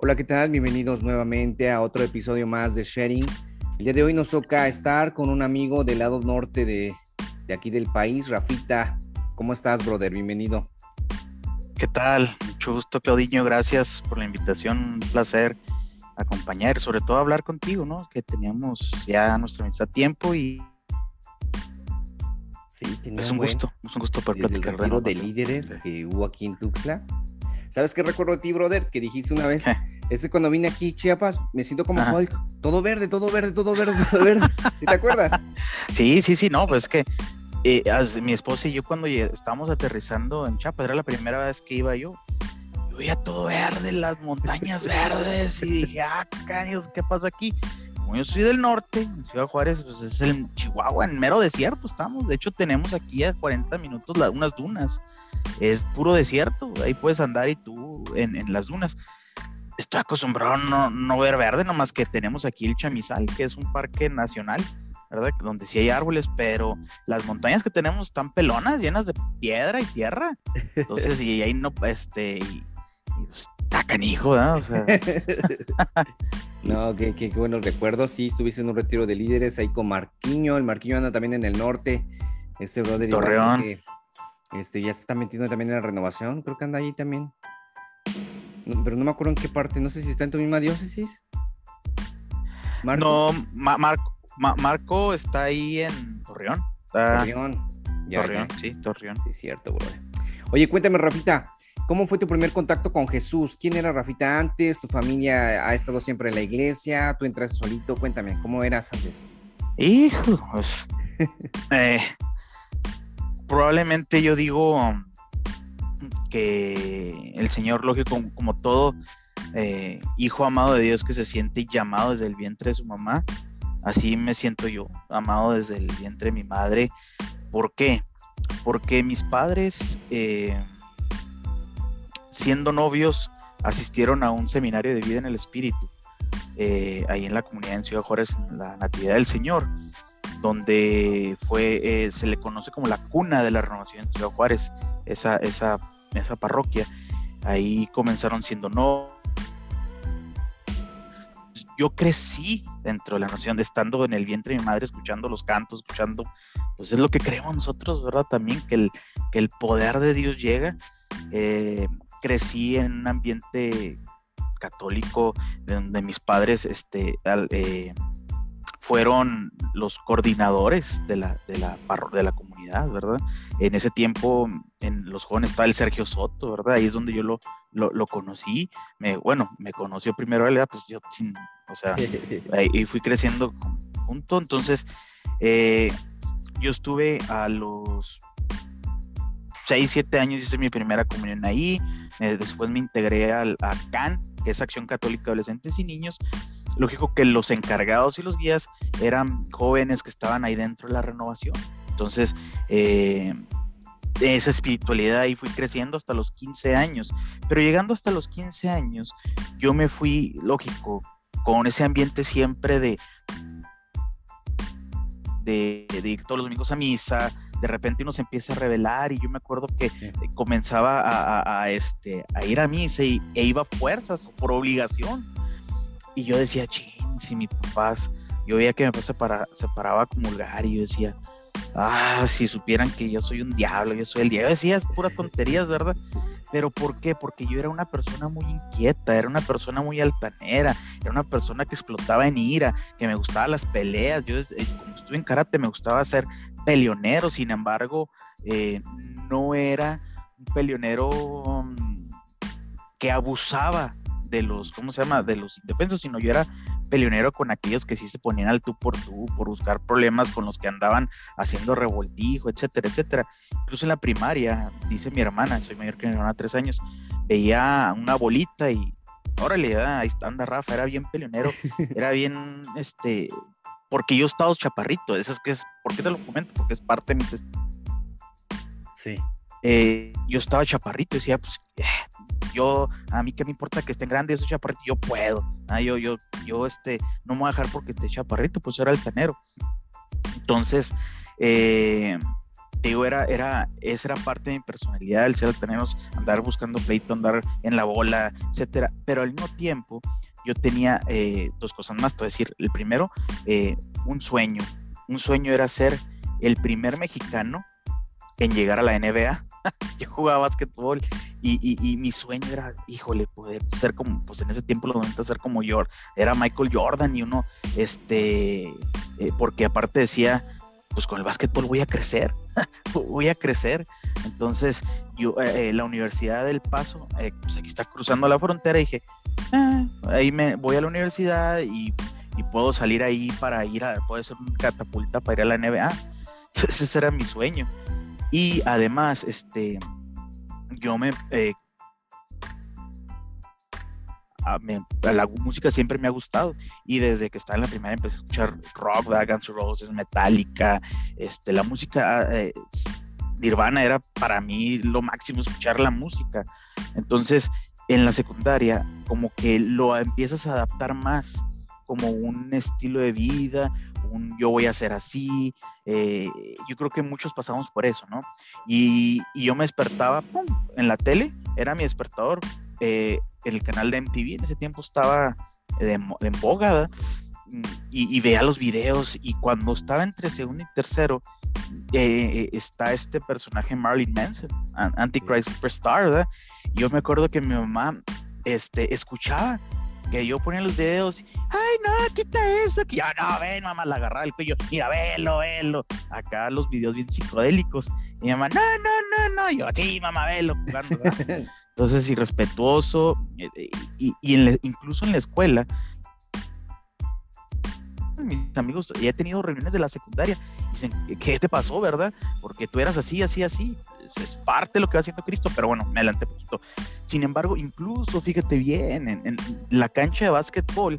Hola, ¿qué tal? Bienvenidos nuevamente a otro episodio más de Sharing. El día de hoy nos toca estar con un amigo del lado norte de, de aquí del país, Rafita. ¿Cómo estás, brother? Bienvenido. ¿Qué tal? Mucho gusto, Claudiño. Gracias por la invitación. Un placer acompañar, sobre todo hablar contigo, ¿no? Que teníamos ya nuestro amistad tiempo y Sí, tenía es un buen- gusto, es un gusto poder desde el platicar de líderes que hubo aquí en Tuxtla. ¿Sabes qué recuerdo de ti, brother? Que dijiste una vez, es que cuando vine aquí, Chiapas, me siento como Ajá. Hulk. Todo verde, todo verde, todo verde, todo verde. ¿Sí ¿Te acuerdas? Sí, sí, sí, no, pues es que eh, as- mi esposa y yo cuando estábamos aterrizando en Chiapas, era la primera vez que iba yo, yo veía todo verde, las montañas verdes, y dije, ah, ¿qué pasa aquí? Como yo soy del norte, en Ciudad Juárez, pues es el Chihuahua, en mero desierto estamos, de hecho tenemos aquí a 40 minutos la- unas dunas, es puro desierto, ahí puedes andar y tú en, en las dunas. Estoy acostumbrado a no, no ver verde, nomás que tenemos aquí el Chamizal, que es un parque nacional, ¿verdad? Donde sí hay árboles, pero las montañas que tenemos están pelonas, llenas de piedra y tierra. Entonces, y ahí no, este, y, y, pues, está canijo, ¿verdad? O sea, No, qué, qué- qué buenos recuerdos. Sí, estuviste en un retiro de líderes ahí con Marquiño. El Marquiño anda también en el norte. Este brother Torreón. que, este, ya se está metiendo también en la renovación. Creo que anda ahí también. No, pero no me acuerdo en qué parte. No sé si está en tu misma diócesis. Marco. no, Ma- Marco, Ma- Marco está ahí en Torreón. Está, Torreón. Ya, Torreón, ya. sí, Torreón. Sí, es cierto, brother. Oye, cuéntame, Rafita, ¿cómo fue tu primer contacto con Jesús? ¿Quién era Rafita antes? ¿Tu familia ha estado siempre en la iglesia? ¿Tú entraste solito? Cuéntame, ¿cómo eras antes? Hijo, pues, eh, probablemente yo digo que el Señor, lógico, como, como todo eh, hijo amado de Dios que se siente llamado desde el vientre de su mamá, así me siento yo, amado desde el vientre de mi madre. ¿Por qué? Porque mis padres, eh, siendo novios, asistieron a un seminario de vida en el Espíritu eh, ahí en la comunidad en Ciudad Juárez, en la Natividad del Señor, donde fue, eh, se le conoce como la cuna de la renovación en Ciudad Juárez, esa, esa, esa parroquia. Ahí comenzaron siendo no. Yo crecí dentro de la noción de estando en el vientre de mi madre, escuchando los cantos, escuchando, pues es lo que creemos nosotros, ¿verdad? También que el, que el poder de Dios llega. Eh, crecí en un ambiente católico, de donde mis padres este, al- eh, fueron los coordinadores de la, de, la, de la comunidad, ¿verdad? En ese tiempo, en los jóvenes estaba el Sergio Soto, ¿verdad? Ahí es donde yo lo, lo, lo conocí. Me, bueno, me conoció primero él, pues yo sin, o sea, ahí- y fui creciendo junto. Entonces, eh, yo estuve a los 6, 7 años, hice mi primera comunión ahí. eh, después me integré al, a CAN, que es Acción Católica de Adolescentes y Niños. Lógico que los encargados y los guías eran jóvenes que estaban ahí dentro de la renovación. Entonces, eh, esa espiritualidad ahí fui creciendo hasta los 15 años. Pero llegando hasta los 15 años, yo me fui, lógico, con ese ambiente siempre de, de, de ir todos los domingos a misa, de repente uno se empieza a revelar y yo me acuerdo que Sí. comenzaba a, a- a, este, a ir a misa y, e iba a fuerzas o por obligación. Y yo decía, ching, si mi papás, yo veía que mi papá se, para- se paraba a comulgar y yo decía, ah, si supieran que yo soy un diablo, yo soy el diablo. Yo decía, es puras tonterías, ¿verdad? Pero ¿por qué? Porque yo era una persona muy inquieta, era una persona muy altanera, era una persona que explotaba en ira, que me gustaban las peleas. Yo, eh, como estuve en karate, me gustaba ser peleonero, sin embargo, eh, no era un peleonero mm, que abusaba de los, ¿cómo se llama? De los indefensos, sino yo era peleonero con aquellos que sí se ponían al tú por tú, por buscar problemas con los que andaban haciendo revoltijo, etcétera, etcétera. Incluso en la primaria, dice mi hermana, soy mayor que mi hermana, tres años, veía una bolita y órale, ah, ahí está, anda Rafa, era bien peleonero, era bien, este, porque yo estaba chaparrito, eso es que es, ¿por qué te lo comento? Porque es parte de mi test- Sí. eh, yo estaba chaparrito, decía, pues, eh, yo, a mí qué me importa que estén grandes, yo soy chaparrito, yo puedo, ah, yo, yo, yo, este, no me voy a dejar porque esté chaparrito, pues era altanero. Entonces, eh, digo, era, era, esa era parte de mi personalidad, el ser altaneros, andar buscando pleito, andar en la bola, etcétera. Pero al mismo tiempo, yo tenía eh, dos cosas más. A decir, el primero, eh, un sueño. Un sueño era ser el primer mexicano en llegar a la NBA. yo jugaba básquetbol y, mi sueño era, híjole, poder ser como, pues en ese tiempo los 90 ser como yo, era Michael Jordan y uno, este, eh, porque aparte decía, pues con el básquetbol voy a crecer, voy a crecer. Entonces, yo, eh, eh, la Universidad del Paso, pues aquí está cruzando la frontera y dije, ah, ahí me voy a la universidad y, y, puedo salir ahí para ir a, puede ser una catapulta para ir a la NBA. Ese era mi sueño. Y además, este, yo me, eh, la música siempre me ha gustado. Y desde que estaba en la primera empecé a escuchar rock, Guns N' Roses, Metallica, este, la música eh, Nirvana era para mí lo máximo escuchar la música. Entonces, en la secundaria, como que lo empiezas a adaptar más como un estilo de vida, un yo voy a ser así. Eh, yo creo que muchos pasamos por eso, ¿no? Y, yo me despertaba, ¡pum! En la tele, era mi despertador. Eh, el canal de MTV en ese tiempo estaba en boga, ¿verdad? Y, veía los videos y cuando estaba entre segundo y tercero eh, está este personaje Marilyn Manson, Antichrist Superstar, ¿verdad? Yo me acuerdo que mi mamá este, escuchaba que yo ponía los dedos, ay no, quita eso, que ya no, ven, mamá, la agarraba el cuello, mira, velo, velo, acá los videos bien psicodélicos, y mi mamá, no, no, no, no, yo, sí, mamá, velo, Entonces, irrespetuoso, eh, y, y incluso en la escuela, mis amigos, ya he tenido reuniones de la secundaria, dicen, ¿qué te pasó, verdad? Porque tú eras así, así, así. Es, parte de lo que va haciendo Cristo, pero bueno, me adelanté poquito. Sin embargo, incluso, fíjate bien, en, en la cancha de básquetbol,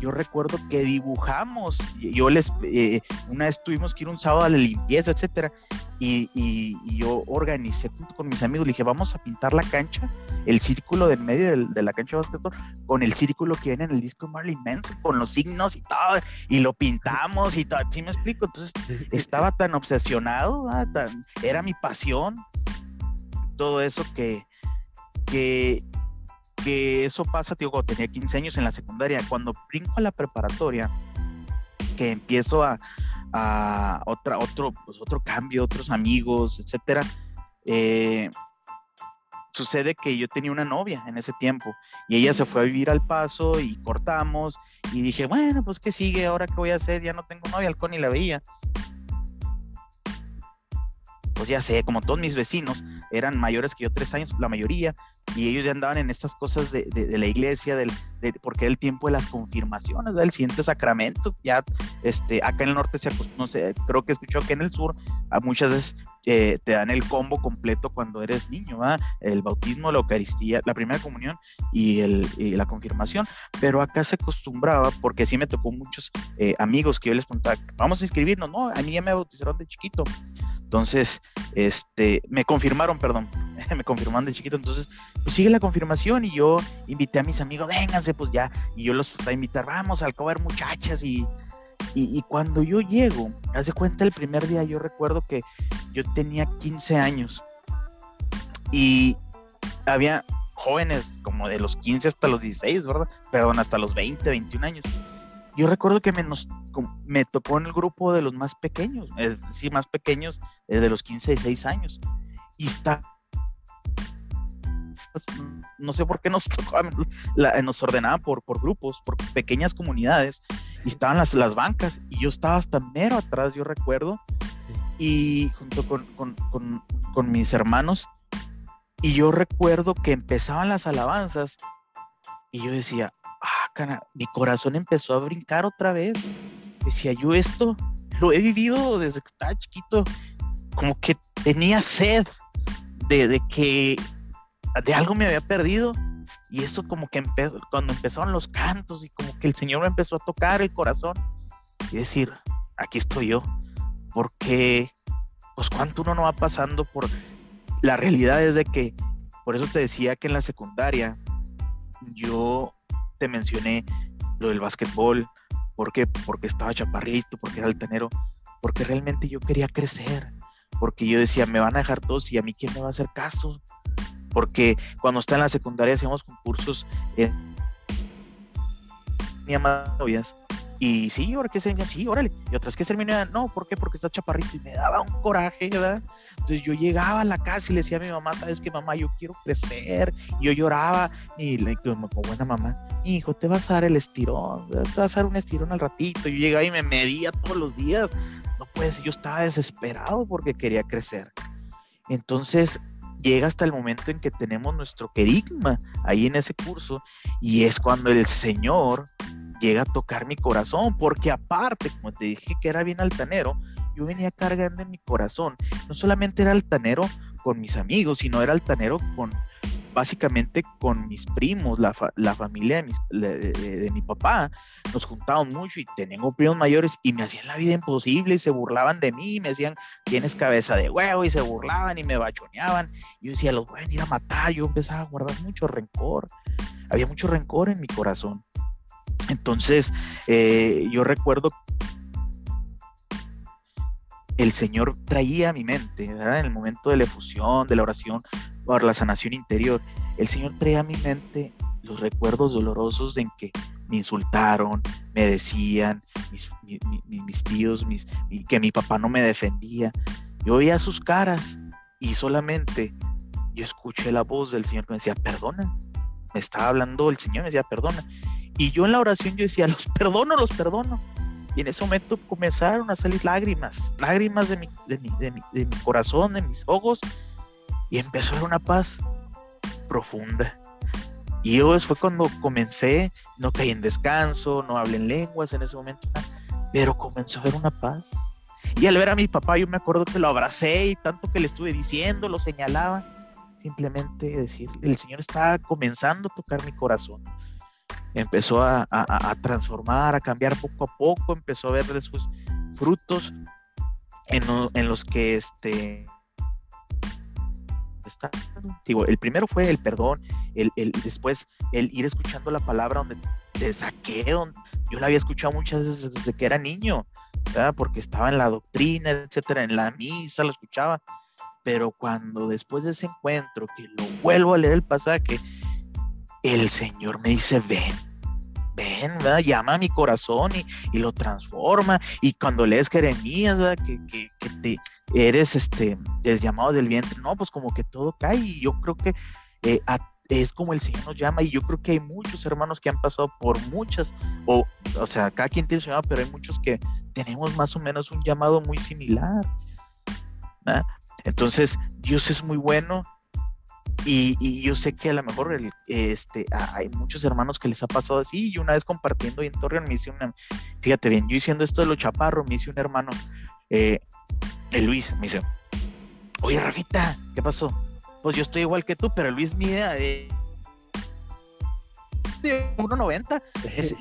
yo recuerdo que dibujamos, yo les, eh, una vez tuvimos que ir un sábado a la limpieza, etcétera, y, yo organicé junto con mis amigos, le dije, vamos a pintar la cancha, el círculo del medio de, la cancha de básquetbol, con el círculo que viene en el disco Marley Manson, con los signos y todo, y lo pintamos y todo, ¿sí me explico? Entonces, estaba tan obsesionado, ah, era mi pasión, todo eso que, que que eso pasa, tío, cuando tenía 15 años en la secundaria. Cuando brinco a la preparatoria, que empiezo a, a otra, otro, pues otro cambio, otros amigos, etcétera, eh, sucede que yo tenía una novia en ese tiempo y ella se fue a vivir al paso y cortamos y dije, bueno, pues qué sigue, ahora qué voy a hacer, ya no tengo novia, halcón y la veía. Pues ya sé, como todos mis vecinos eran mayores que yo tres años, la mayoría, y ellos ya andaban en estas cosas de, de, la iglesia, del, de, porque era el tiempo de las confirmaciones, del siguiente sacramento, ya este, acá en el norte, se, no sé, creo que escuchó que en el sur, a muchas veces eh, te dan el combo completo cuando eres niño, el bautismo, la Eucaristía, la primera comunión y, el, y la confirmación, pero acá se acostumbraba, porque sí me tocó muchos eh, amigos que yo les preguntaba, vamos a inscribirnos, no, a mí ya me bautizaron de chiquito, entonces, este, me confirmaron, perdón, me confirmaron de chiquito, entonces, pues sigue la confirmación y yo invité a mis amigos, vénganse, pues ya, y yo los a invitar, vamos al cover muchachas y, y, cuando yo llego, hace cuenta el primer día, yo recuerdo que yo tenía 15 años y había jóvenes como de los 15 hasta los 16, ¿verdad? Perdón, hasta los 20, 21 años. Yo recuerdo que me, me tocó en el grupo de los más pequeños, es decir, más pequeños, eh, de los 15, 16 años. Y está no sé por qué nos tocó, nos ordenaban por, por grupos, por pequeñas comunidades, y estaban las, las bancas, y yo estaba hasta mero atrás, yo recuerdo, y junto con, con, con, con mis hermanos, y yo recuerdo que empezaban las alabanzas, y yo decía, ah, mi corazón empezó a brincar otra vez. Decía, yo esto lo he vivido desde que estaba chiquito, como que tenía sed de, de que de algo me había perdido. Y eso como que empezó, cuando empezaron los cantos y como que el Señor me empezó a tocar el corazón y decir, aquí estoy yo. Porque, pues cuánto uno no va pasando por... La realidad es de que, por eso te decía que en la secundaria yo te mencioné lo del básquetbol, ¿por qué? Porque estaba chaparrito, porque era altanero, porque realmente yo quería crecer, porque yo decía, me van a dejar todos y a mí quién me va a hacer caso, porque cuando está en la secundaria hacíamos concursos en novias y sí, ahora que se sí, órale. Y otras que se no, ¿por qué? Porque está chaparrito y me daba un coraje, ¿verdad? Entonces yo llegaba a la casa y le decía a mi mamá, ¿sabes qué, mamá? Yo quiero crecer. Y yo lloraba y le como buena mamá, hijo, te vas a dar el estirón, te vas a dar un estirón al ratito. Yo llegaba y me medía todos los días. No puede ser, yo estaba desesperado porque quería crecer. Entonces llega hasta el momento en que tenemos nuestro querigma ahí en ese curso y es cuando el Señor llega a tocar mi corazón, porque aparte, como te dije que era bien altanero, yo venía cargando en mi corazón. No solamente era altanero con mis amigos, sino era altanero con básicamente con mis primos, la, familia de, mi papá. Nos juntábamos mucho y tengo primos mayores y me hacían la vida imposible y se burlaban de mí, me decían, tienes cabeza de huevo y se burlaban y me bachoneaban. Yo decía, los voy a ir a matar. Yo empezaba a guardar mucho rencor. Había mucho rencor en mi corazón. Entonces, eh, yo recuerdo el Señor traía a mi mente, en el momento de la efusión, de la oración por la sanación interior, el Señor traía a mi mente los recuerdos dolorosos en que me insultaron, me decían, mis, tíos, mis, que mi papá no me defendía. Yo veía sus caras y solamente yo escuché la voz del Señor que me decía, perdona. Me estaba hablando el Señor, me decía, perdona. Y yo en la oración yo decía, los perdono, los perdono. Y en ese momento comenzaron a salir lágrimas, lágrimas de mi, de mi, de mi, corazón, de mis ojos. Y empezó a haber una paz profunda. Y yo fue cuando comencé, no caí en descanso, no hablé en lenguas en ese momento, pero comenzó a haber una paz. Y al ver a mi papá, yo me acuerdo que lo abracé y tanto que le estuve diciendo, lo señalaba, simplemente decir, el Señor está comenzando a tocar mi corazón empezó a, transformar, a cambiar poco a poco, empezó a ver después frutos en, los que este está, digo, el primero fue el perdón, el, después el ir escuchando la palabra donde te saqué, yo la había escuchado muchas veces desde que era niño, porque estaba en la doctrina, etcétera, en la misa lo escuchaba, pero cuando después de ese encuentro, que lo vuelvo a leer el pasaje, el Señor me dice, ven, ven, llama a mi corazón y, lo transforma. Y cuando lees Jeremías, Que, que, te eres este, el llamado del vientre, no, pues como que todo cae. Y yo creo que eh, es como el Señor nos llama. Y yo creo que hay muchos hermanos que han pasado por muchas, o, o sea, cada quien tiene su llamado, pero hay muchos que tenemos más o menos un llamado muy similar. Entonces, Dios es muy bueno y, yo sé que a lo mejor este, hay muchos hermanos que les ha pasado así. Y una vez compartiendo y en Torreón me hice una, fíjate bien, yo diciendo esto de los chaparros, me hice un hermano, eh, el Luis, me dice, oye Rafita, ¿qué pasó? Pues yo estoy igual que tú, pero Luis mide eh, 1.90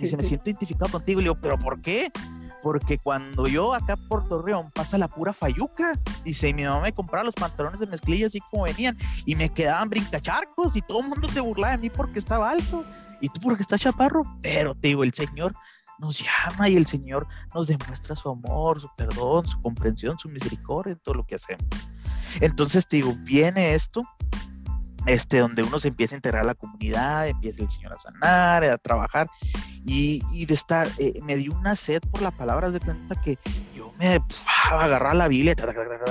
y se me siento identificado contigo. Y le digo, ¿pero por qué? Porque cuando yo acá por Torreón pasa la pura fayuca, dice, y mi mamá me compraba los pantalones de mezclilla así como venían, y me quedaban brincacharcos, y todo el mundo se burlaba de mí porque estaba alto, y tú porque estás chaparro, pero te digo, el Señor nos llama y el Señor nos demuestra su amor, su perdón, su comprensión, su misericordia en todo lo que hacemos. Entonces te digo, viene esto este, donde uno se empieza a integrar a la comunidad, empieza el Señor a sanar, a trabajar, y, de estar, eh, me dio una sed por la palabra, de cuenta que yo me agarraba la Biblia,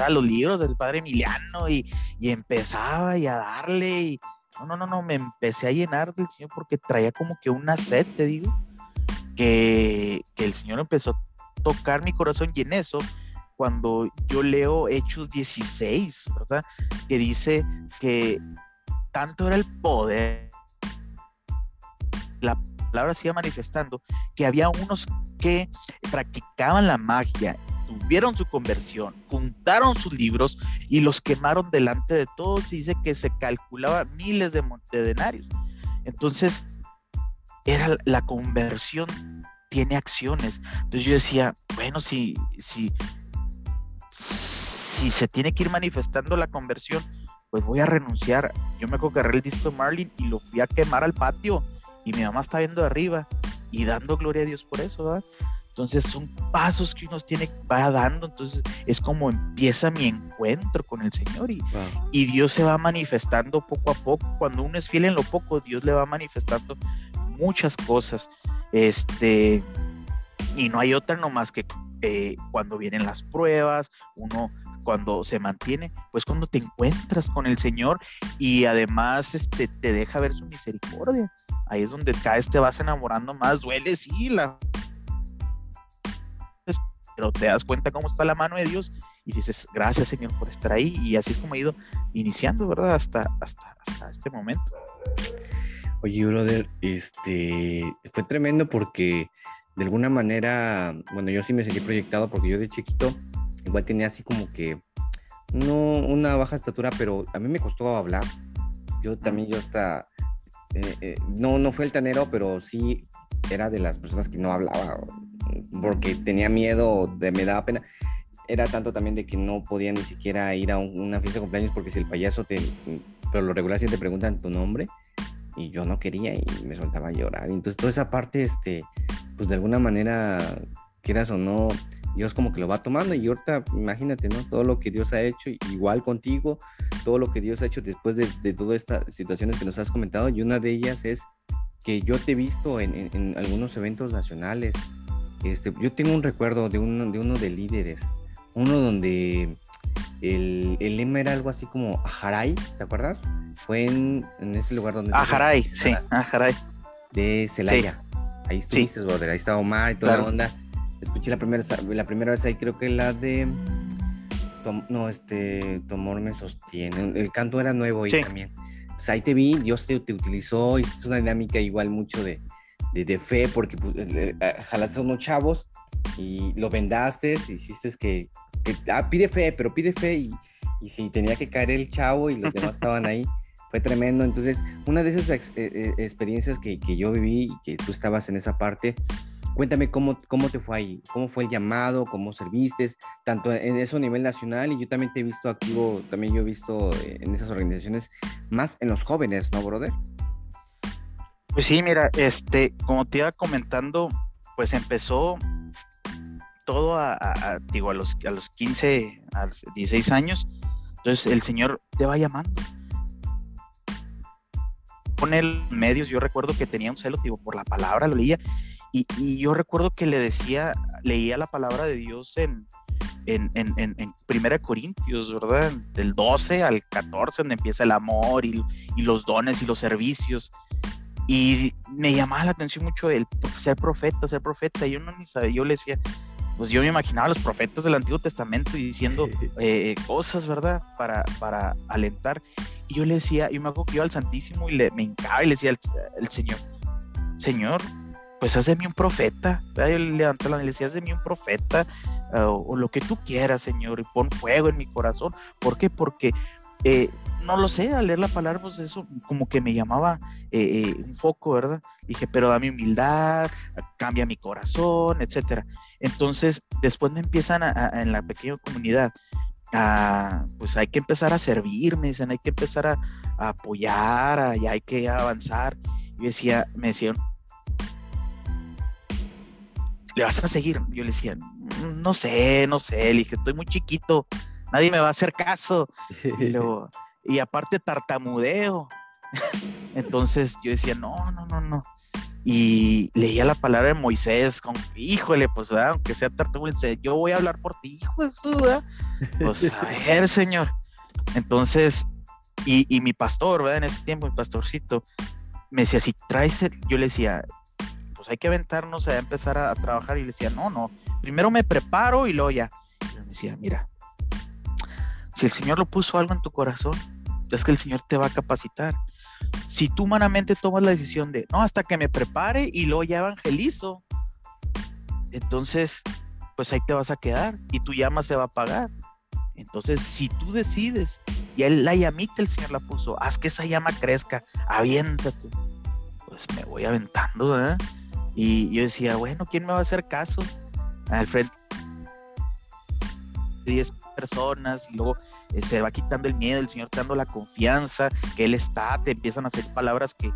los libros del Padre Emiliano, y, empezaba y a darle, y no, no, no, no, me empecé a llenar del Señor porque traía como que una sed, te digo, que, que el Señor empezó a tocar mi corazón, y en eso, cuando yo leo Hechos 16, ¿verdad? Que dice que tanto era el poder, la palabra se iba manifestando, que había unos que practicaban la magia, tuvieron su conversión, juntaron sus libros y los quemaron delante de todos y dice que se calculaba miles de, denarios. Entonces, era la conversión tiene acciones. Entonces yo decía, bueno, si, si, si se tiene que ir manifestando la conversión, pues voy a renunciar. Yo me agarré el disco de Marlin y lo fui a quemar al patio y mi mamá está viendo de arriba y dando gloria a Dios por eso, ¿verdad? Entonces son pasos que uno tiene, va dando, entonces es como empieza mi encuentro con el Señor y, y Dios se va manifestando poco a poco. Cuando uno es fiel en lo poco, Dios le va manifestando muchas cosas. Este, y no hay otra nomás que eh, cuando vienen las pruebas, uno cuando se mantiene, pues cuando te encuentras con el Señor y además este, te deja ver su misericordia. Ahí es donde cada vez te vas enamorando más, duele, sí, la pero te das cuenta cómo está la mano de Dios y dices, gracias Señor por estar ahí. Y así es como he ido iniciando, ¿verdad? Hasta, hasta, hasta este momento. Oye, brother, este, fue tremendo porque de alguna manera, bueno, yo sí me sentí proyectado porque yo de chiquito igual tenía así como que, no una baja estatura, pero a mí me costó hablar. Yo también, yo hasta, eh, eh, no, no fue el tanero, pero sí era de las personas que no hablaba porque tenía miedo, de, me daba pena. Era tanto también de que no podía ni siquiera ir a una fiesta de cumpleaños porque si el payaso te, pero lo regular si te preguntan tu nombre y yo no quería y me soltaba a llorar. Entonces toda esa parte, este, pues de alguna manera, quieras o no, Dios como que lo va tomando y ahorita imagínate, ¿no? Todo lo que Dios ha hecho, igual contigo, todo lo que Dios ha hecho después de, de todas estas situaciones que nos has comentado y una de ellas es que yo te he visto en, en algunos eventos nacionales, este, yo tengo un recuerdo de uno de, uno de líderes, uno donde el, el lema era algo así como Ajaray, ¿te acuerdas? Fue en, ese lugar donde... Ajaray, sí, Ajaray. De Celaya. Ahí estuviste, sí. ahí estaba Omar y toda la onda. Escuché la primera, la primera vez ahí, creo que la de... no, este, tu amor me sostiene. El canto era nuevo ahí también. Pues ahí te vi, Dios te, te utilizó y es una dinámica igual mucho de, de, fe, porque pues, jalaste a unos chavos y lo vendaste, hiciste que, ah, pide fe, pero pide fe y, y si tenía que caer el chavo y los demás estaban ahí, fue tremendo. Entonces, una de esas eh, eh, experiencias que, que, yo viví y que tú estabas en esa parte, cuéntame cómo, cómo te fue ahí, cómo fue el llamado, cómo serviste, tanto en eso a nivel nacional y yo también te he visto activo, también yo he visto eh, en esas organizaciones, más en los jóvenes, ¿no, brother? Pues sí, mira, este, como te iba comentando, pues empezó todo a, digo, a los, a los 15, a los 16 años. Entonces el Señor te va llamando. Con el medios, yo recuerdo que tenía un celo, digo, por la palabra, lo leía. Y, y yo recuerdo que le decía, leía la palabra de Dios en, en, en, en, Primera Corintios, ¿verdad? Del 12 al 14, donde empieza el amor y, y los dones y los servicios. Y me llamaba la atención mucho el ser profeta, ser profeta. Yo no ni sabía, yo le decía, pues yo me imaginaba a los profetas del Antiguo Testamento y diciendo eh, cosas, ¿verdad? Para, para alentar. Y yo le decía, yo me acuerdo que iba al Santísimo y le, me hincaba y le decía al, Señor, Señor, pues haz de mí un profeta. ¿verdad? Yo le levantaba la y le decía, haz de mí un profeta o, o, lo que tú quieras, Señor, y pon fuego en mi corazón. ¿Por qué? Porque eh, no lo sé, al leer la palabra, pues eso como que me llamaba eh, eh, un foco, ¿verdad? Dije, pero dame humildad, cambia mi corazón, etcétera. Entonces, después me empiezan en la pequeña comunidad a, pues hay que empezar a servir, me dicen, hay que empezar a, apoyar, y hay que avanzar. Yo decía, me decían, ¿le vas a seguir? Yo le decía, no sé, no sé, le dije, estoy muy chiquito, nadie me va a hacer caso. Y, luego, y aparte tartamudeo. Entonces yo decía, no, no, no, no. Y leía la palabra de Moisés, con, híjole, pues, aunque sea tartamudo, yo voy a hablar por ti, hijo de su, Pues, a ver, señor. Entonces, y, y, mi pastor, ¿verdad? En ese tiempo, mi pastorcito, me decía, si traes, yo le decía, pues hay que aventarnos a empezar a, trabajar. Y le decía, no, no, primero me preparo y luego ya. Y me decía, mira, si el Señor lo puso algo en tu corazón, es que el Señor te va a capacitar. Si tú humanamente tomas la decisión de, no, hasta que me prepare y luego ya evangelizo, entonces, pues ahí te vas a quedar y tu llama se va a apagar. Entonces, si tú decides, y él, la llamita el Señor la puso, haz que esa llama crezca, aviéntate. Pues me voy aventando, ¿eh? Y yo decía, bueno, ¿quién me va a hacer caso? Al frente 10 personas y luego eh, se va quitando el miedo, el Señor te dando la confianza, que Él está, te empiezan a hacer palabras que,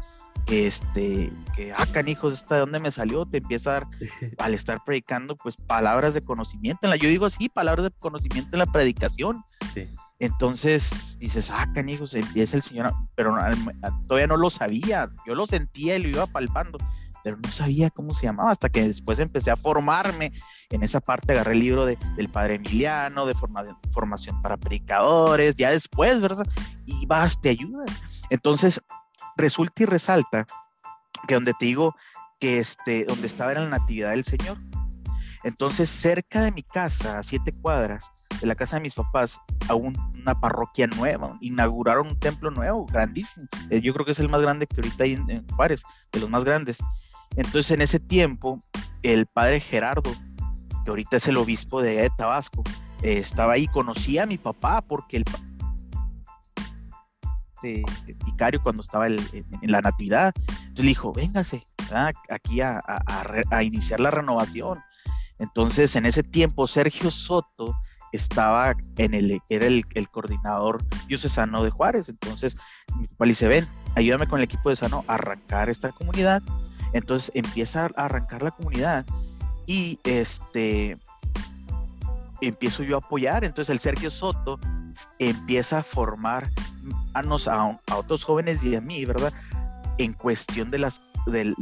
que este, que, ah, canijos, ¿esta de dónde me salió? Te empieza a dar, al estar predicando, pues palabras de conocimiento. En la, yo digo así, palabras de conocimiento en la predicación. Entonces dices, ah, canijos, empieza el Señor, pero todavía no lo sabía, yo lo sentía y lo iba palpando, pero no sabía cómo se llamaba, hasta que después empecé a formarme en esa parte, agarré el libro de, del Padre Emiliano, de formación para predicadores, ya después, ¿verdad? Y vas, te ayuda. Entonces, resulta y resalta que donde te digo que este, donde estaba era la natividad del Señor. Entonces, cerca de mi casa, a siete cuadras de la casa de mis papás, a una parroquia nueva, inauguraron un templo nuevo, grandísimo. Eh, yo creo que es el más grande que ahorita hay en, Juárez, de los más grandes. Entonces, en ese tiempo, el padre Gerardo, que ahorita es el obispo de, Tabasco, eh, estaba ahí, conocía a mi papá porque el este, vicario cuando estaba en, la natividad. Entonces le dijo, véngase aquí a, iniciar la renovación. Entonces en ese tiempo Sergio Soto estaba en el, era el, coordinador diocesano de Juárez. Entonces mi papá le dice, ven, ayúdame con el equipo de Sano a arrancar esta comunidad. Entonces empieza a arrancar la comunidad y este empiezo yo a apoyar. Entonces el Sergio Soto empieza a formar a, a, otros jóvenes y a mí, ¿verdad? En cuestión de, las, de,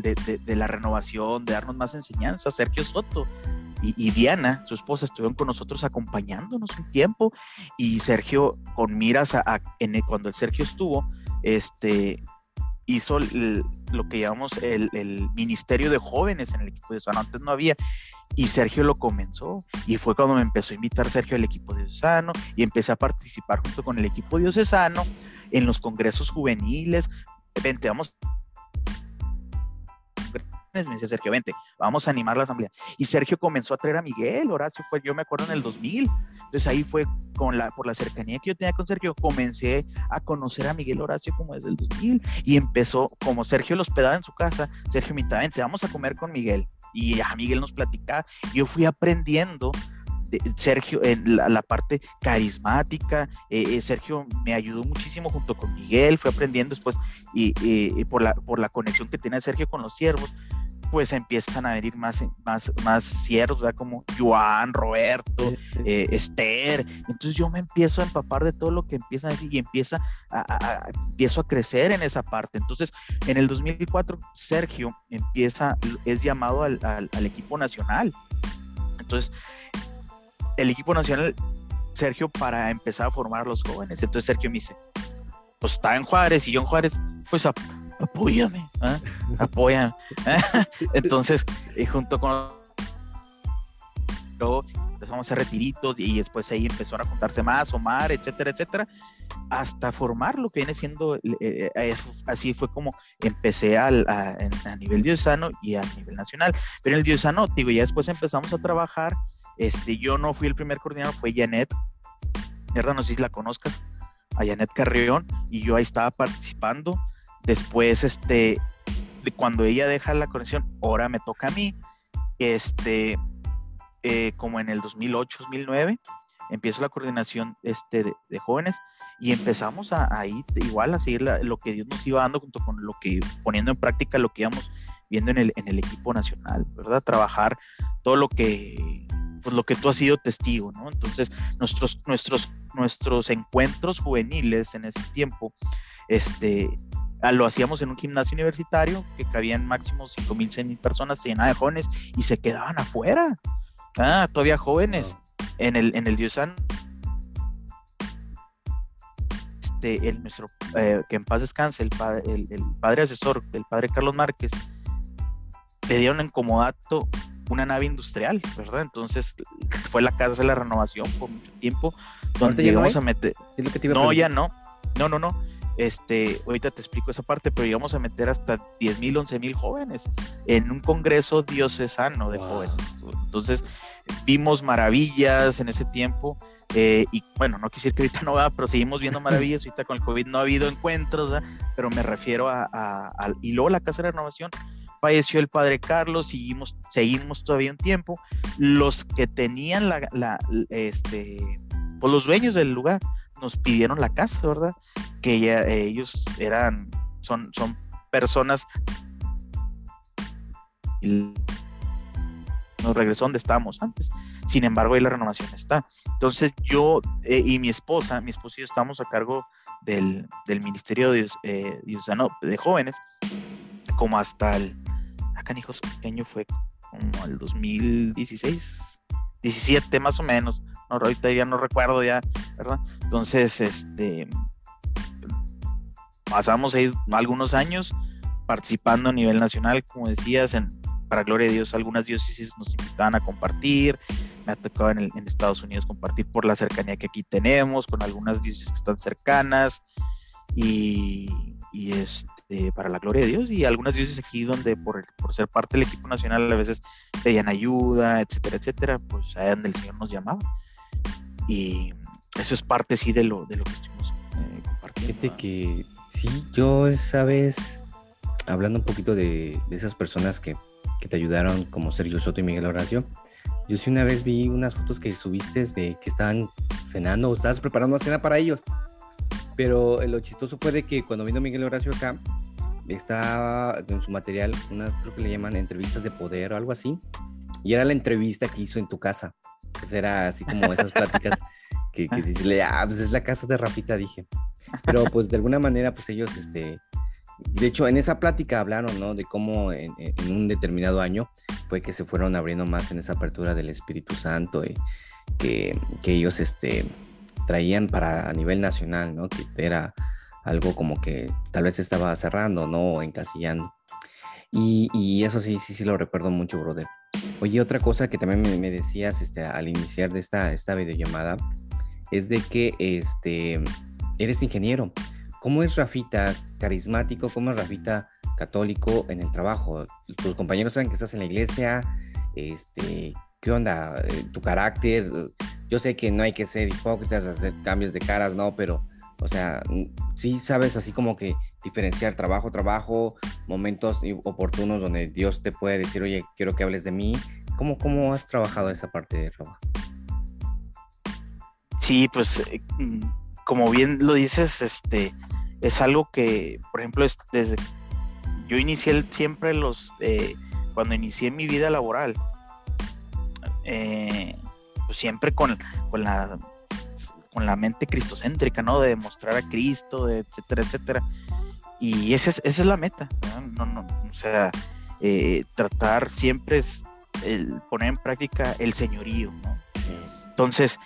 de, la renovación, de darnos más enseñanza. Sergio Soto y, Diana, su esposa, estuvieron con nosotros acompañándonos un tiempo y Sergio, con miras a, cuando el Sergio estuvo, este, hizo lo que llamamos el, el, ministerio de jóvenes en el equipo de Antes no había y Sergio lo comenzó. Y fue cuando me empezó a invitar Sergio al equipo diocesano y empecé a participar junto con el equipo diocesano en los congresos juveniles. Vente, vamos me decía Sergio, vente, vamos a animar la asamblea. Y Sergio comenzó a traer a Miguel, Horacio fue, yo me acuerdo en el 2000. Entonces ahí fue con la, por la cercanía que yo tenía con Sergio, comencé a conocer a Miguel Horacio como desde el 2000 y empezó, como Sergio lo hospedaba en su casa, Sergio me invitaba, vente, vamos a comer con Miguel y a Miguel nos platicaba, yo fui aprendiendo Sergio en la, parte carismática, eh, eh, Sergio me ayudó muchísimo junto con Miguel, fui aprendiendo después y, por, la, por la conexión que tiene Sergio con los siervos, pues empiezan a venir más, más, más siervos, como Joan, Roberto, eh, Esther. Entonces yo me empiezo a empapar de todo lo que empieza a decir y empieza a, empiezo a crecer en esa parte. Entonces, en el 2004, Sergio empieza, es llamado al, al equipo nacional. Entonces, el equipo nacional, Sergio, para empezar a formar a los jóvenes. Entonces Sergio me dice, pues está en Juárez y yo en Juárez, pues apóyame, ¿eh? apóyame. Entonces, y junto con luego empezamos a hacer retiritos y después ahí empezaron a contarse más, Omar, etcétera, etcétera, hasta formar lo que viene siendo, eh, eh, así fue como empecé al, a, a, nivel diocesano y a nivel nacional. Pero en el diocesano, digo, ya después empezamos a trabajar, este, yo no fui el primer coordinador, fue Janet, ¿verdad? No sé si la conozcas, a Janet Carrión, y yo ahí estaba participando Después, este, cuando ella deja la conexión, ahora me toca a mí, este, eh, como en el 2008, 2009, empiezo la coordinación este, de, jóvenes y empezamos a, ahí igual a seguir lo que Dios nos iba dando junto con lo que poniendo en práctica lo que íbamos viendo en el, en el equipo nacional, ¿verdad? Trabajar todo lo que pues lo que tú has sido testigo, ¿no? Entonces, nuestros, nuestros, nuestros encuentros juveniles en ese tiempo, este, lo hacíamos en un gimnasio universitario que cabían máximo 5 mil, 6 mil personas, llena de jóvenes y se quedaban afuera. Ah, todavía jóvenes. En el, en el Diosán, este, el, nuestro, eh, que en paz descanse, el, padre, el, padre asesor, el padre Carlos Márquez, le dieron en comodato una nave industrial, ¿verdad? Entonces fue la casa de la renovación por mucho tiempo, donde llegamos a meter. no, ya no. No, no, no este, ahorita te explico esa parte, pero íbamos a meter hasta 10 mil, 11 mil jóvenes en un congreso diocesano de jóvenes. Entonces, vimos maravillas en ese tiempo. Eh, y bueno, no quisiera que ahorita no va, pero seguimos viendo maravillas. Ahorita con el COVID no ha habido encuentros, pero me refiero a, a, Y luego la Casa de Renovación falleció el padre Carlos, seguimos, seguimos todavía un tiempo. Los que tenían la, la este, pues los dueños del lugar nos pidieron la casa, ¿verdad? Que ellos eran, son, son personas y nos regresó donde estábamos antes. Sin embargo, ahí la renovación está. Entonces yo eh, y mi esposa, mi esposa y yo estamos a cargo del, del Ministerio de, eh, de Jóvenes como hasta el, acá hijos, ¿qué año fue? Como el 2016, 17 más o menos. No, ahorita ya no recuerdo ya, ¿verdad? Entonces, este, pasamos ahí algunos años participando a nivel nacional, como decías, en, para gloria de Dios, algunas diócesis nos invitaban a compartir. Me ha tocado en, Estados Unidos compartir por la cercanía que aquí tenemos, con algunas diócesis que están cercanas. Y, este, para la gloria de Dios, y algunas diócesis aquí donde por, por ser parte del equipo nacional a veces pedían ayuda, etcétera, etcétera, pues allá donde el Señor nos llamaba. Y eso es parte, sí, de lo, de lo que estuvimos eh, compartiendo. Fíjate que sí, yo esa vez, hablando un poquito de, de esas personas que que te ayudaron, como Sergio Soto y Miguel Horacio. Yo sí una vez vi unas fotos que subiste de que estaban cenando o estabas preparando una cena para ellos. Pero lo chistoso fue de que cuando vino Miguel Horacio acá, estaba en su material, unas creo que le llaman entrevistas de poder o algo así. Y era la entrevista que hizo en tu casa. Pues era así como esas pláticas que, que si le, ah, pues es la casa de Rafita, dije. Pero pues de alguna manera, pues ellos, este, de hecho, en esa plática hablaron, ¿no? De cómo en, un determinado año fue que se fueron abriendo más en esa apertura del Espíritu Santo y que, ellos este, traían para a nivel nacional, ¿no? Que era algo como que tal vez estaba cerrando, ¿no? Encasillando. Y, eso sí, sí, sí lo recuerdo mucho, brother. Oye, otra cosa que también me, decías este, al iniciar de esta, esta videollamada es de que este, eres ingeniero. ¿Cómo es Rafita carismático? ¿Cómo es Rafita católico en el trabajo? ¿Tus compañeros saben que estás en la iglesia? Este, ¿Qué onda? Eh, ¿Tu carácter? Yo sé que no hay que ser hipócritas, hacer cambios de caras, ¿no? Pero, o sea, sí sabes así como que diferenciar trabajo, trabajo, momentos oportunos donde Dios te puede decir, oye, quiero que hables de mí. ¿Cómo, cómo has trabajado esa parte Roba? Sí, pues eh, como bien lo dices, este, es algo que, por ejemplo, desde yo inicié siempre los, eh, cuando inicié mi vida laboral, eh, pues siempre con, con, la con la mente cristocéntrica, ¿no? De demostrar a Cristo, etcétera, etcétera. Y esa es, esa es la meta, ¿no? No, o sea, eh, tratar siempre es el poner en práctica el señorío, ¿no? Entonces,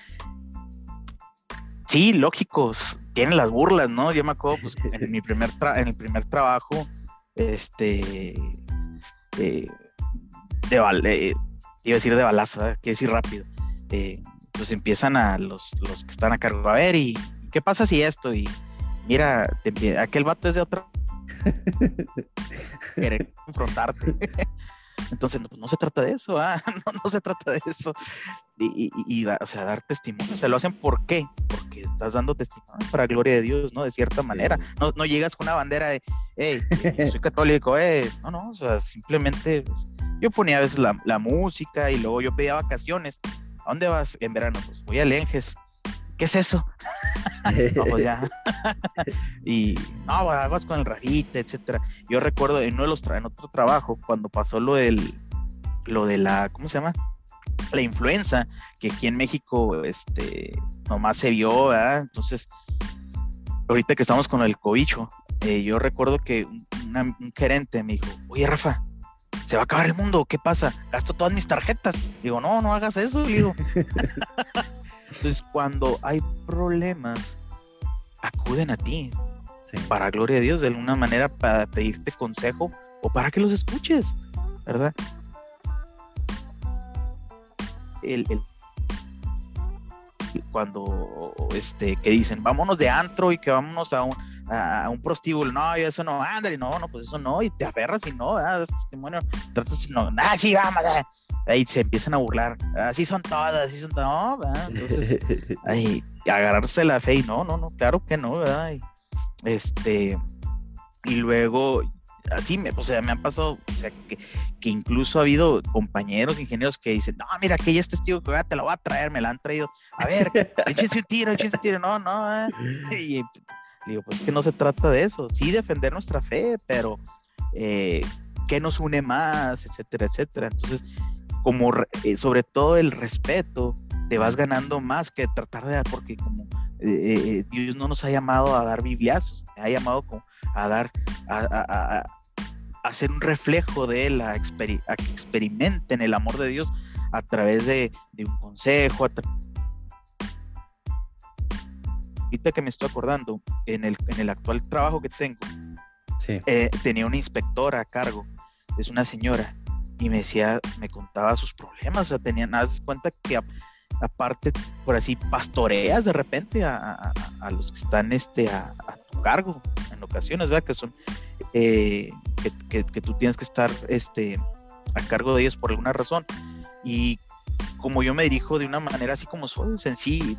sí, lógicos, tienen las burlas, ¿no? Yo me acuerdo, pues, en mi primer, en el primer trabajo, este, eh, de eh, iba a decir de balazo, ¿verdad? quiero decir rápido, eh, pues empiezan a los, los que están a cargo, a ver, ¿y qué pasa si esto? Y mira, aquel vato es de otra... querer confrontarte. Entonces, no, pues no se trata de eso, ¿ah? no, no se trata de eso. Y, y, o sea, dar testimonio, o sea, lo hacen ¿por qué? Porque estás dando testimonio para gloria de Dios, ¿no? De cierta manera. No, no llegas con una bandera de, hey, soy católico, eh. No, no, o sea, simplemente pues, yo ponía a veces la, la, música y luego yo pedía vacaciones. ¿A dónde vas en verano? Pues voy a Lenges. ¿Qué es eso? no, pues ya. y no, vas con el rajita, etcétera. Yo recuerdo en uno de los en otro trabajo, cuando pasó lo del lo de la, ¿cómo se llama? La influenza, que aquí en México, este, nomás se vio, ¿verdad? Entonces, ahorita que estamos con el cobicho, eh, yo recuerdo que un gerente me dijo, oye Rafa, se va a acabar el mundo, ¿qué pasa? Gasto todas mis tarjetas. Digo, no, no hagas eso, digo. Entonces, cuando hay problemas, acuden a ti. Para gloria de Dios, de alguna manera para pedirte consejo o para que los escuches, ¿verdad? El, cuando este que dicen vámonos de antro y que vámonos a un a, un prostíbulo, no, yo eso no, ándale, no, no, pues eso no, y te aferras y no, ah, testimonio, tratas, no, ah, sí, vamos, ah. ahí se empiezan a burlar, así son todas, así son todas, no, entonces, ahí, agarrarse la fe y no, no, no, claro que no, ¿verdad? este, y luego, así me, o sea, me han pasado, o sea, que, que incluso ha habido compañeros, ingenieros que dicen, no, mira, que ya es testigo que te lo voy a traer, me la han traído, a ver, échense un tiro, échense un tiro, no, no, eh. y digo, pues es que no se trata de eso, sí defender nuestra fe, pero eh, ¿qué nos une más? Etcétera, etcétera. Entonces, como eh, sobre todo el respeto, te vas ganando más que tratar de dar, porque como eh, Dios no nos ha llamado a dar bibliazos, me ha llamado como a dar, a, hacer un reflejo de él, a, que experimenten el amor de Dios a través de, un consejo, ahorita que me estoy acordando, en el, en el actual trabajo que tengo, eh, tenía una inspectora a cargo, es una señora, y me decía, me contaba sus problemas, o sea, tenía, nada cuenta que aparte, por así, pastoreas de repente a, los que están este, a, tu cargo en ocasiones, ¿verdad? Que son, eh, que, tú tienes que estar este, a cargo de ellos por alguna razón. Y como yo me dirijo de una manera así como soy, sencillo,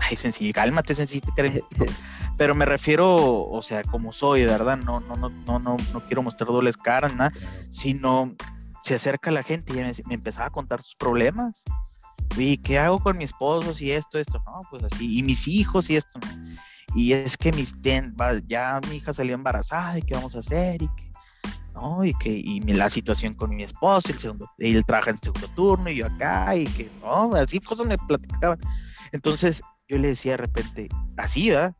ay, sencillo, cálmate, sencillo, pero me refiero, o sea, como soy, ¿verdad? No, no, no, no, no, no quiero mostrar dobles caras, nada, sino se acerca la gente y me, me empezaba a contar sus problemas. Y qué hago con mi esposo si esto, esto, no, pues así, y mis hijos y esto, Y es que mis ya mi hija salió embarazada y qué vamos a hacer y que, ¿no? Y que, y la situación con mi esposo, el segundo, él trabaja en segundo turno y yo acá, y que, no, así cosas me platicaban. Entonces, yo le decía de repente, así, ¿verdad?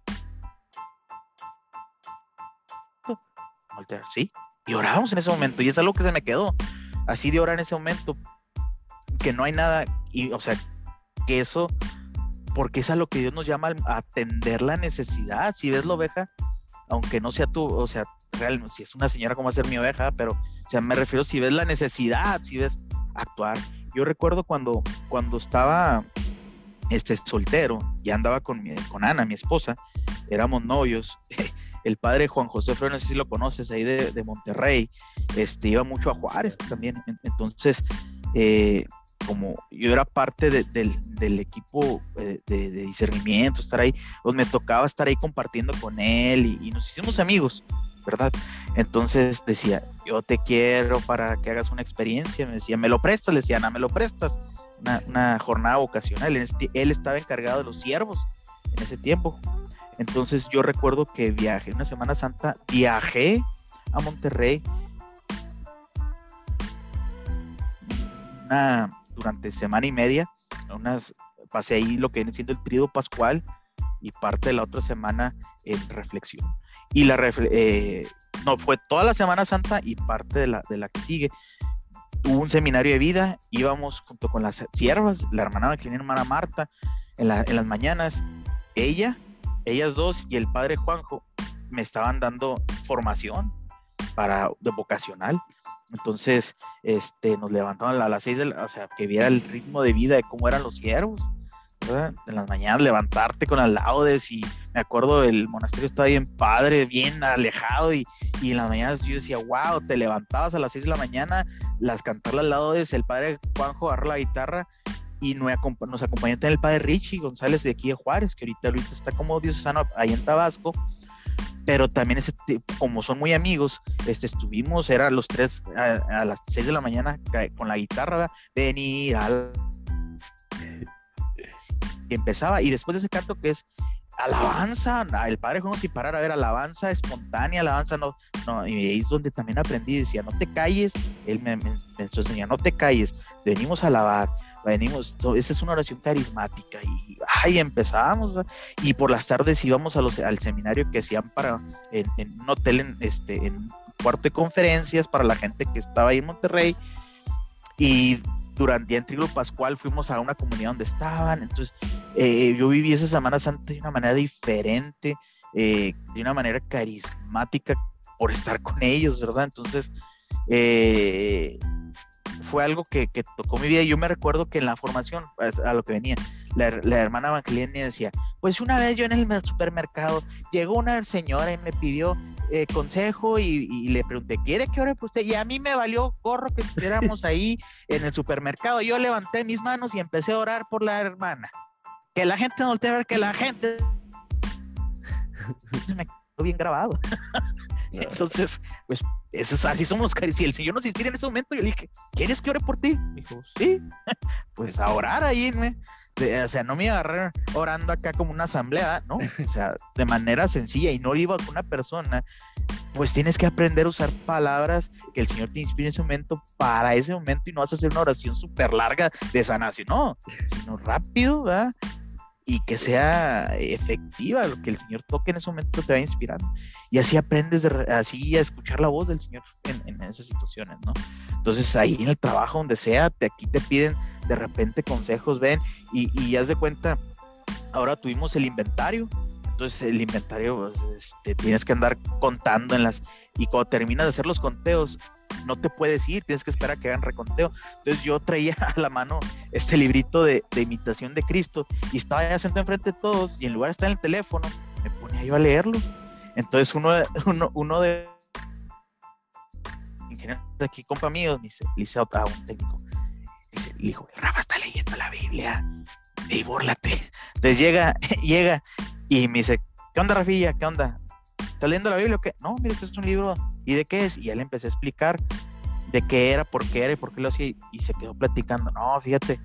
sí. Y orábamos en ese momento, y es algo que se me quedó. Así de orar en ese momento, que no hay nada, y o sea, que eso, porque es a lo que Dios nos llama a atender la necesidad. Si ves la oveja, aunque no sea tú, o sea, real, si es una señora, como va a ser mi oveja? Pero, o sea, me refiero si ves la necesidad, si ves actuar. Yo recuerdo cuando, cuando estaba este, soltero y andaba con, con Ana, mi esposa, éramos novios. El padre Juan José Flores, no sé si lo conoces, ahí de, Monterrey, este, iba mucho a Juárez también. Entonces, eh, como yo era parte del, equipo eh, de, discernimiento, estar ahí, pues me tocaba estar ahí compartiendo con él y, nos hicimos amigos, ¿verdad? Entonces decía, yo te quiero para que hagas una experiencia, me decía, ¿me lo prestas? Le decía, Ana, ¿me lo prestas? Una, jornada ocasional, él estaba encargado de los siervos en ese tiempo. Entonces yo recuerdo que viajé, una Semana Santa, viajé a Monterrey una, durante semana y media, unas, pasé ahí lo que viene siendo el trío pascual y parte de la otra semana en reflexión. Y la eh, no, fue toda la Semana Santa y parte de la, de la que sigue. Hubo un seminario de vida, íbamos junto con las siervas, la hermana la Marta, en, en las mañanas, ella, ellas dos y el padre Juanjo me estaban dando formación para de vocacional. Entonces, este, nos levantaban a las seis, de la, o sea, que viera el ritmo de vida de cómo eran los siervos, ¿verdad? En las mañanas levantarte con las laudes y me acuerdo el monasterio estaba bien padre, bien alejado y, y en las mañanas yo decía, wow, te levantabas a las seis de la mañana, las cantar las laudes, el padre Juanjo agarra la guitarra y nos acompañó también el padre Richie González de aquí de Juárez, que ahorita, ahorita está como diocesano ahí en Tabasco pero también ese, como son muy amigos, este, estuvimos, era los tres a, las seis de la mañana con la guitarra, venir. Empezaba, y después de ese canto que es alabanza, el padre Juan sin parar a ver alabanza espontánea, alabanza no, no, y ahí es donde también aprendí, decía, no te calles, él me, me, me no te calles, venimos a alabar, venimos, esa es una oración carismática y ahí empezábamos y por las tardes íbamos al seminario que hacían para en, un hotel en este en cuarto de conferencias para la gente que estaba ahí en Monterrey y durante el Triglo Pascual fuimos a una comunidad donde estaban, entonces eh, yo viví esa Semana Santa de una manera diferente, eh, de una manera carismática por estar con ellos, ¿verdad? Entonces, eh, fue algo que, tocó mi vida. Yo me recuerdo que en la formación, pues, a lo que venía, la, hermana Evangelina decía, pues una vez yo en el supermercado, llegó una señora y me pidió eh, consejo y, le pregunté, ¿quiere que ore por usted? Y a mí me valió gorro que estuviéramos ahí en el supermercado. Yo levanté mis manos y empecé a orar por la hermana. Que la gente no voltee a ver que la gente... me quedó bien grabado. Entonces, pues, es, así somos los Si el Señor nos inspira en ese momento, yo le dije, ¿quieres que ore por ti? Me dijo, sí, pues a orar ahí, o sea, no me agarré orando acá como una asamblea, ¿no? O sea, de manera sencilla y no iba con una persona, pues tienes que aprender a usar palabras que el Señor te inspire en ese momento para ese momento y no vas a hacer una oración súper larga de sanación, no, sino rápido, ¿verdad? Y que sea efectiva, lo que el Señor toque en ese momento te va inspirando. Y así aprendes así a escuchar la voz del Señor en, esas situaciones, ¿no? Entonces ahí en el trabajo, donde sea, te, aquí te piden de repente consejos, ven, y, y haz de cuenta, ahora tuvimos el inventario, entonces el inventario pues, este, tienes que andar contando en las, y cuando terminas de hacer los conteos, no te puedes ir, tienes que esperar a que hagan reconteo. Entonces yo traía a la mano este librito de, imitación de Cristo y estaba ya sentado enfrente de todos y en lugar de estar en el teléfono, me ponía yo a leerlo. Entonces uno, uno, uno de ingenieros de aquí, compa mío, dice, le dice a un técnico, dice, hijo, el Rafa está leyendo la Biblia, y bórlate. Entonces llega, llega y me dice, ¿qué onda, Rafilla? ¿Qué onda? ¿Estás leyendo la Biblia o qué? No, mira, este es un libro. ¿Y de qué es? Y le empecé a explicar de qué era, por qué era y por qué lo hacía. Y se quedó platicando. No, fíjate,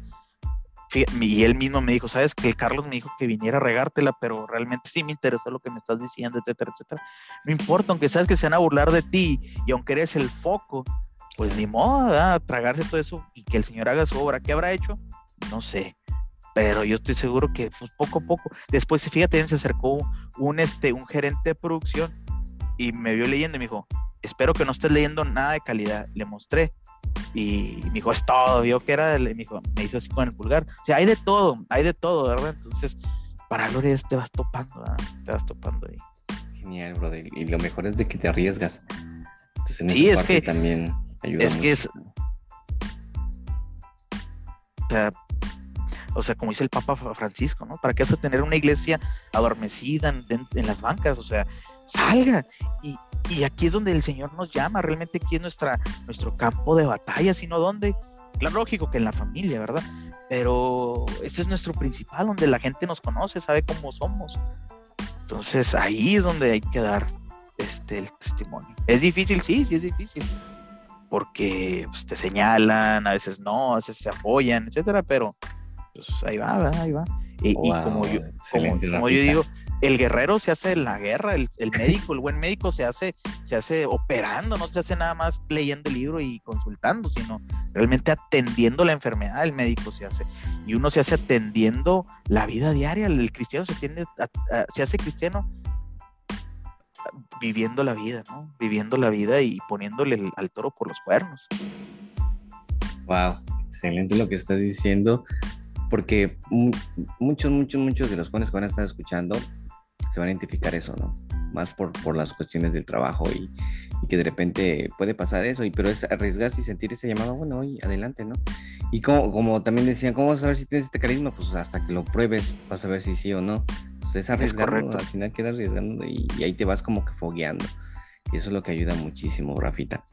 y él mismo me dijo, sabes que el Carlos me dijo que viniera a regártela, pero realmente sí me interesó lo que me estás diciendo, etcétera, etcétera. No importa, aunque sabes que se van a burlar de ti y aunque eres el foco, pues ni modo, tragarse todo eso y que el Señor haga su obra. ¿Qué habrá hecho? No sé pero yo estoy seguro que pues, poco a poco, después fíjate, se acercó un, este, un gerente de producción y me vio leyendo y me dijo, espero que no estés leyendo nada de calidad, le mostré y me dijo, es todo, vio que era, me dijo, me hizo así con el pulgar, o sea, hay de todo, hay de todo, ¿verdad? Entonces, para gloria te vas topando, te vas topando ahí. Genial, brother, y lo mejor es de que te arriesgas. Entonces, en sí, es que también ayuda es que es, o sea, o sea, como dice el Papa Francisco, ¿no? ¿Para qué hace tener una iglesia adormecida en, las bancas? O sea, salga. Y, aquí es donde el Señor nos llama, realmente aquí es nuestra, nuestro campo de batalla, sino donde, claro, lógico que en la familia, ¿verdad? Pero este es nuestro principal, donde la gente nos conoce, sabe cómo somos. Entonces ahí es donde hay que dar este, el testimonio. ¿Es difícil? Sí, sí es difícil. Porque pues, te señalan, a veces no, a veces se apoyan, etcétera, pero pues ahí va, ahí va. Y, como, yo, como, yo digo, el guerrero se hace en la guerra, el, médico, el buen médico se hace, se hace operando, no se hace nada más leyendo el libro y consultando, sino realmente atendiendo la enfermedad, el médico se hace. Y uno se hace atendiendo la vida diaria, el cristiano se, tiende se hace cristiano viviendo la vida, ¿no? Viviendo la vida y poniéndole al toro por los cuernos. Wow, excelente lo que estás diciendo porque muchos, muchos, muchos de los jóvenes que van a estar escuchando se van a identificar eso, ¿no? Más por, por las cuestiones del trabajo y, que de repente puede pasar eso, y, pero es arriesgarse y sentir ese llamado, bueno, y adelante, ¿no? Y como, como también decían, ¿cómo vas a ver si tienes este carisma? Pues hasta que lo pruebes vas a ver si sí o no. Entonces es arriesgar, al final quedas arriesgando y, y, ahí te vas como que fogueando. Y eso es lo que ayuda muchísimo, Rafita.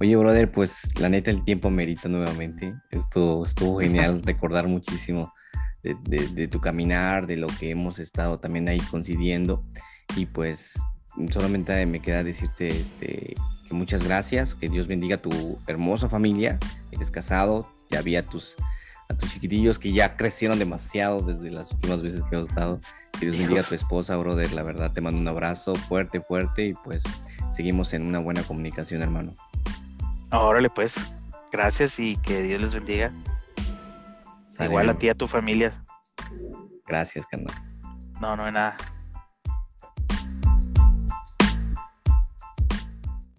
Oye, brother, pues la neta el tiempo merita nuevamente. Esto estuvo genial recordar muchísimo de, tu caminar, de lo que hemos estado también ahí coincidiendo. Y pues solamente me queda decirte este, que muchas gracias, que Dios bendiga a tu hermosa familia. Eres casado, ya vi a tus, a tus chiquitillos que ya crecieron demasiado desde las últimas veces que hemos estado. Que Dios bendiga a tu esposa, brother. La verdad, te mando un abrazo fuerte, fuerte y pues seguimos en una buena comunicación, hermano. Órale, pues. Gracias y que Dios les bendiga. Igual a ti, a tu familia. Gracias, carnal. No, no hay nada.